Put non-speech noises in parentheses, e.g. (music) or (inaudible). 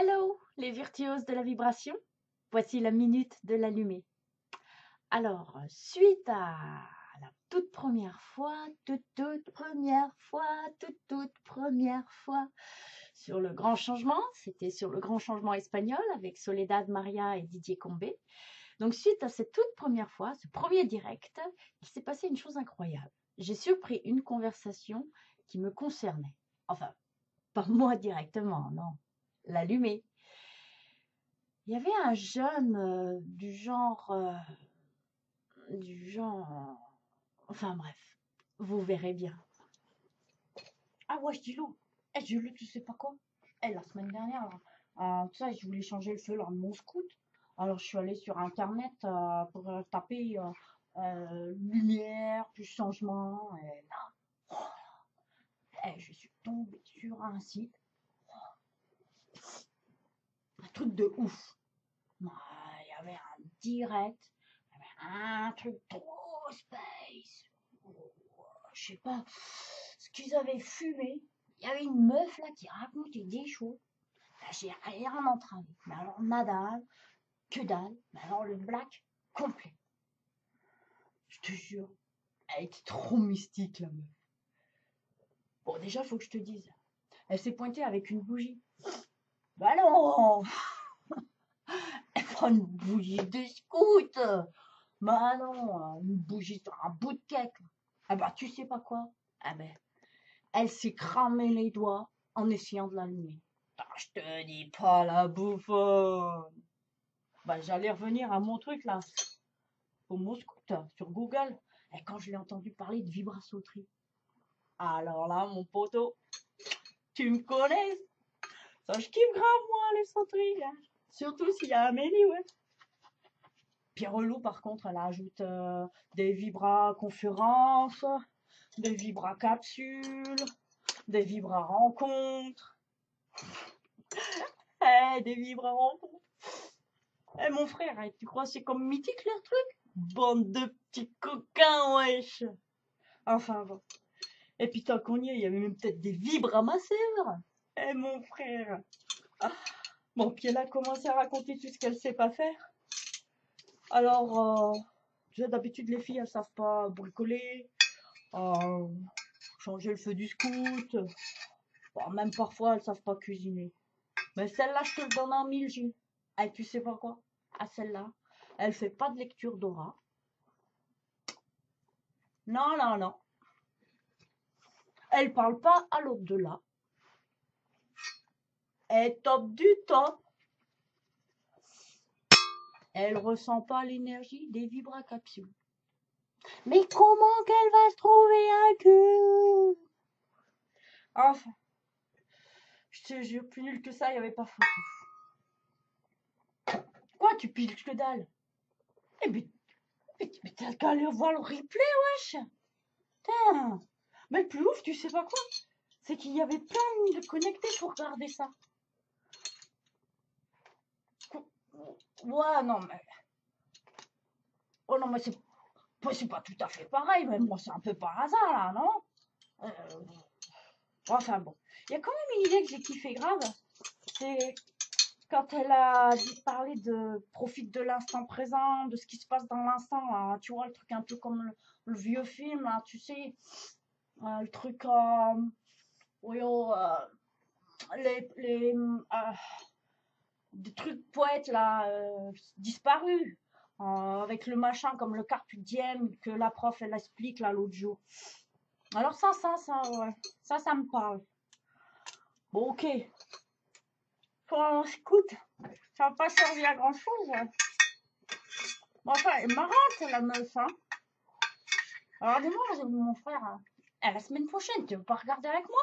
Hello, les virtuoses de la vibration. Voici la minute de l'allumé. Alors, suite à la toute première fois, toute, toute première fois, toute, toute première fois, sur le grand changement, c'était sur le grand changement espagnol avec Soledad Maria et Didier Combé. Donc, suite à cette toute première fois, ce premier direct, il s'est passé une chose incroyable. J'ai surpris une conversation qui me concernait. Enfin, pas moi directement, non, l'allumé. Il y avait un jeune euh, du genre, euh, du genre, enfin bref, vous verrez bien. Ah ouais, je dis l'eau. Eh, j'ai lu tu sais pas quoi? Eh, la semaine dernière, là, euh, je voulais changer le feu lors de mon scout. Alors, je suis allée sur Internet pour taper lumière, plus changement. Et là, oh là, eh, je suis tombée sur un site. Un truc de ouf. Il y avait un direct. Il y avait un truc trop space. Oh, Je sais pas ce qu'ils avaient fumé. Il y avait une meuf là qui racontait des choses. Là, J'ai rien entendu. Mais alors, madame, que dalle. Mais alors, le black complet. Je te jure, elle était trop mystique, la meuf. Bon, déjà, faut que je te dise. Elle s'est pointée avec une bougie. Bah non (laughs) Elle prend une bougie de scout Bah non, une bougie sur un bout de cake. Ah bah, tu sais pas quoi? Ah ben, elle s'est cramé les doigts en essayant de l'allumer. Ah, je te dis pas la bouffonne Bah, j'allais revenir à mon truc, là, au mon scout, sur Google. Et quand je l'ai entendu parler de vibrasauterie. Alors là, mon poteau, tu me connais? Je kiffe grave, moi, les sauteries. Surtout s'il y a Amélie, ouais. Puis relou, par contre, elle ajoute euh, des vibras conférences, des vibras capsules, des vibras rencontres. (laughs) Eh, des vibras rencontres. Eh, mon frère, eh, tu crois que c'est comme mythique, leur truc? Bande de petits coquins, wesh Enfin, bon. Et puis, tant qu'on y est, il y avait même peut-être des vibramasseurs. Eh, mon frère Ah. Bon, puis elle a commencé à raconter tout ce qu'elle sait pas faire. Alors, euh, d'habitude, les filles, elles savent pas bricoler, euh, changer le feu du scout. Bon, même parfois, elles savent pas cuisiner. Mais celle-là, je te le donne en mille, Gilles. Et tu sais pas quoi? Ah, celle-là, elle fait pas de lecture d'aura. Non, non, non. Elle parle pas à l'au-delà. Est top du top. Elle ressent pas l'énergie des vibracapsules. Mais comment qu'elle va se trouver un cul? Enfin, je te jure, plus nul que ça, il n'y avait pas photo. Quoi, tu piles que dalle? Eh mais, mais t'as qu'à aller voir le replay, wesh Putain Mais le plus ouf, tu sais pas quoi? C'est qu'il y avait plein de connectés pour regarder ça. Ouais, non, mais... Oh non, mais c'est c'est pas tout à fait pareil, mais moi, c'est un peu par hasard, là, non? Euh, Enfin, bon. Il y a quand même une idée que j'ai kiffé grave. C'est quand elle a parler de profite de l'instant présent, de ce qui se passe dans l'instant, là. Tu vois, le truc un peu comme le, le vieux film, là, tu sais. Euh, le truc... Euh, oui, oh, euh, les... les euh, des trucs poètes, là, euh, disparus. Euh, avec le machin comme le carpe que la prof elle explique là l'autre jour. Alors ça, ça, ça, ouais, ça, ça me parle. Bon, ok. Bon, écoute, ça va pas servir à grand chose. Bon, enfin, elle est marrante la meuf, hein. Alors dis-moi, mon frère, hein, à la semaine prochaine, tu veux pas regarder avec moi?